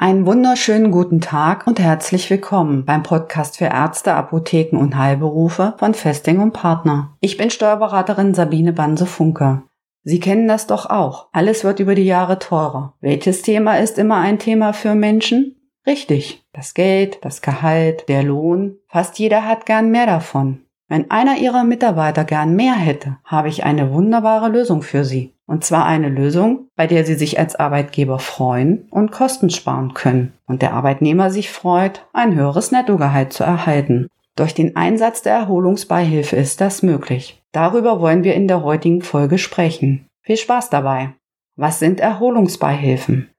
Einen wunderschönen guten Tag und herzlich willkommen beim Podcast für Ärzte, Apotheken und Heilberufe von Festing und Partner. Ich bin Steuerberaterin Sabine Banse-Funke. Sie kennen das doch auch. Alles wird über die Jahre teurer. Welches Thema ist immer ein Thema für Menschen? Richtig. Das Geld, das Gehalt, der Lohn. Fast jeder hat gern mehr davon. Wenn einer Ihrer Mitarbeiter gern mehr hätte, habe ich eine wunderbare Lösung für Sie. Und zwar eine Lösung, bei der Sie sich als Arbeitgeber freuen und Kosten sparen können und der Arbeitnehmer sich freut, ein höheres Nettogehalt zu erhalten. Durch den Einsatz der Erholungsbeihilfe ist das möglich. Darüber wollen wir in der heutigen Folge sprechen. Viel Spaß dabei. Was sind Erholungsbeihilfen?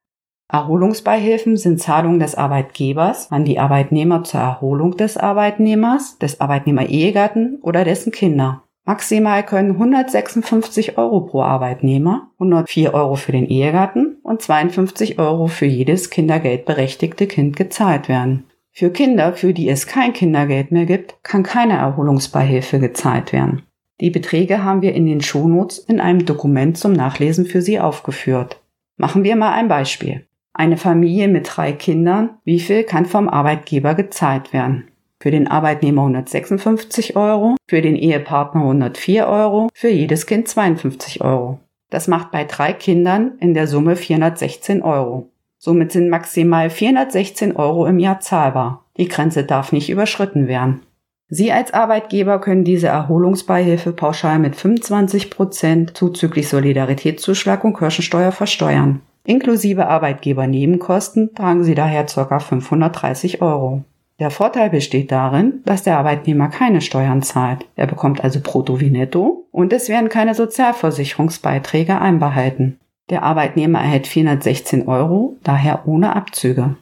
Erholungsbeihilfen sind Zahlungen des Arbeitgebers an die Arbeitnehmer zur Erholung des Arbeitnehmers, des Arbeitnehmer-Ehegatten oder dessen Kinder. Maximal können 156 Euro pro Arbeitnehmer, 104 Euro für den Ehegatten und 52 Euro für jedes kindergeldberechtigte Kind gezahlt werden. Für Kinder, für die es kein Kindergeld mehr gibt, kann keine Erholungsbeihilfe gezahlt werden. Die Beträge haben wir in den Shownotes in einem Dokument zum Nachlesen für Sie aufgeführt. Machen wir mal ein Beispiel. Eine Familie mit drei Kindern, wie viel kann vom Arbeitgeber gezahlt werden? Für den Arbeitnehmer 156 Euro, für den Ehepartner 104 Euro, für jedes Kind 52 Euro. Das macht bei drei Kindern in der Summe 416 Euro. Somit sind maximal 416 Euro im Jahr zahlbar. Die Grenze darf nicht überschritten werden. Sie als Arbeitgeber können diese Erholungsbeihilfe pauschal mit 25 Prozent zuzüglich Solidaritätszuschlag und Kirchensteuer versteuern. Inklusive Arbeitgebernebenkosten tragen sie daher ca. 530 Euro. Der Vorteil besteht darin, dass der Arbeitnehmer keine Steuern zahlt. Er bekommt also brutto wie netto und es werden keine Sozialversicherungsbeiträge einbehalten. Der Arbeitnehmer erhält 416 Euro, daher ohne Abzüge.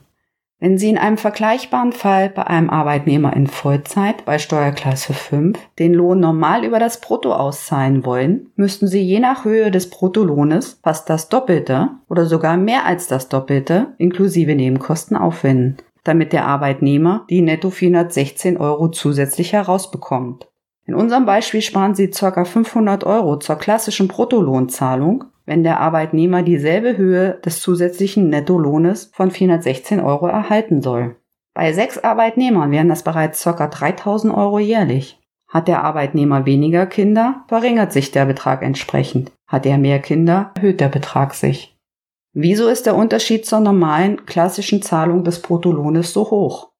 Wenn Sie in einem vergleichbaren Fall bei einem Arbeitnehmer in Vollzeit bei Steuerklasse 5 den Lohn normal über das Brutto auszahlen wollen, müssten Sie je nach Höhe des Bruttolohnes fast das Doppelte oder sogar mehr als das Doppelte inklusive Nebenkosten aufwenden, damit der Arbeitnehmer die netto 416 Euro zusätzlich herausbekommt. In unserem Beispiel sparen Sie ca. 500 Euro zur klassischen Bruttolohnzahlung wenn der Arbeitnehmer dieselbe Höhe des zusätzlichen Nettolohnes von 416 Euro erhalten soll. Bei sechs Arbeitnehmern wären das bereits ca. 3000 Euro jährlich. Hat der Arbeitnehmer weniger Kinder, verringert sich der Betrag entsprechend. Hat er mehr Kinder, erhöht der Betrag sich. Wieso ist der Unterschied zur normalen klassischen Zahlung des Bruttolohnes so hoch?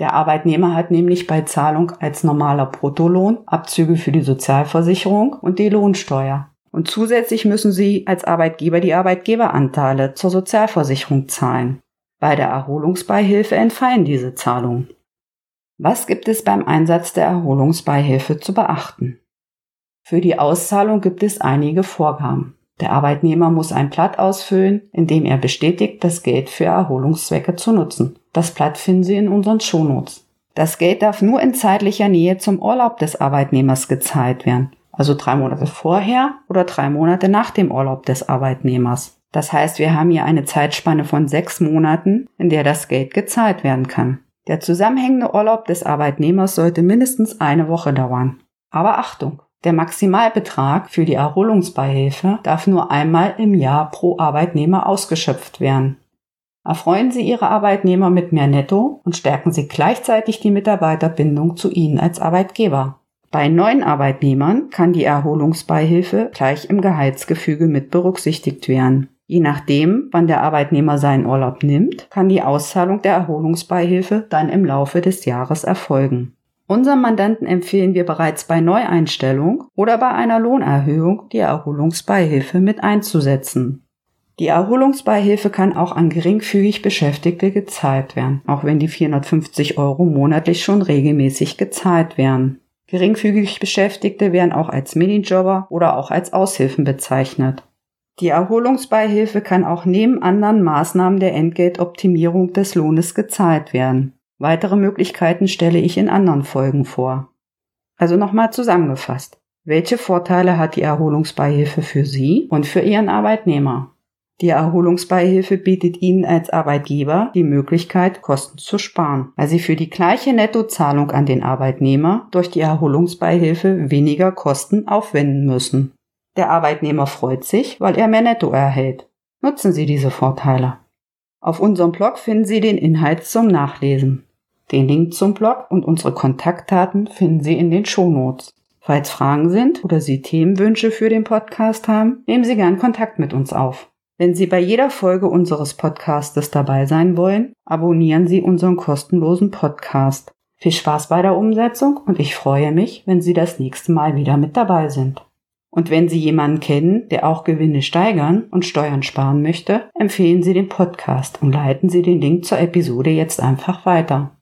Der Arbeitnehmer hat nämlich bei Zahlung als normaler Bruttolohn Abzüge für die Sozialversicherung und die Lohnsteuer. Und zusätzlich müssen Sie als Arbeitgeber die Arbeitgeberanteile zur Sozialversicherung zahlen. Bei der Erholungsbeihilfe entfallen diese Zahlungen. Was gibt es beim Einsatz der Erholungsbeihilfe zu beachten? Für die Auszahlung gibt es einige Vorgaben. Der Arbeitnehmer muss ein Blatt ausfüllen, in dem er bestätigt, das Geld für Erholungszwecke zu nutzen. Das Blatt finden Sie in unseren Shownotes. Das Geld darf nur in zeitlicher Nähe zum Urlaub des Arbeitnehmers gezahlt werden also drei Monate vorher oder drei Monate nach dem Urlaub des Arbeitnehmers. Das heißt, wir haben hier eine Zeitspanne von sechs Monaten, in der das Geld gezahlt werden kann. Der zusammenhängende Urlaub des Arbeitnehmers sollte mindestens eine Woche dauern. Aber Achtung! Der Maximalbetrag für die Erholungsbeihilfe darf nur einmal im Jahr pro Arbeitnehmer ausgeschöpft werden. Erfreuen Sie Ihre Arbeitnehmer mit mehr Netto und stärken Sie gleichzeitig die Mitarbeiterbindung zu Ihnen als Arbeitgeber. Bei neuen Arbeitnehmern kann die Erholungsbeihilfe gleich im Gehaltsgefüge mit berücksichtigt werden. Je nachdem, wann der Arbeitnehmer seinen Urlaub nimmt, kann die Auszahlung der Erholungsbeihilfe dann im Laufe des Jahres erfolgen. Unserem Mandanten empfehlen wir bereits bei Neueinstellung oder bei einer Lohnerhöhung die Erholungsbeihilfe mit einzusetzen. Die Erholungsbeihilfe kann auch an geringfügig Beschäftigte gezahlt werden, auch wenn die 450 Euro monatlich schon regelmäßig gezahlt werden. Geringfügig Beschäftigte werden auch als Minijobber oder auch als Aushilfen bezeichnet. Die Erholungsbeihilfe kann auch neben anderen Maßnahmen der Entgeltoptimierung des Lohnes gezahlt werden. Weitere Möglichkeiten stelle ich in anderen Folgen vor. Also nochmal zusammengefasst. Welche Vorteile hat die Erholungsbeihilfe für Sie und für Ihren Arbeitnehmer? Die Erholungsbeihilfe bietet Ihnen als Arbeitgeber die Möglichkeit, Kosten zu sparen, weil Sie für die gleiche Nettozahlung an den Arbeitnehmer durch die Erholungsbeihilfe weniger Kosten aufwenden müssen. Der Arbeitnehmer freut sich, weil er mehr Netto erhält. Nutzen Sie diese Vorteile. Auf unserem Blog finden Sie den Inhalt zum Nachlesen. Den Link zum Blog und unsere Kontaktdaten finden Sie in den Shownotes. Falls Fragen sind oder Sie Themenwünsche für den Podcast haben, nehmen Sie gern Kontakt mit uns auf. Wenn Sie bei jeder Folge unseres Podcastes dabei sein wollen, abonnieren Sie unseren kostenlosen Podcast. Viel Spaß bei der Umsetzung und ich freue mich, wenn Sie das nächste Mal wieder mit dabei sind. Und wenn Sie jemanden kennen, der auch Gewinne steigern und Steuern sparen möchte, empfehlen Sie den Podcast und leiten Sie den Link zur Episode jetzt einfach weiter.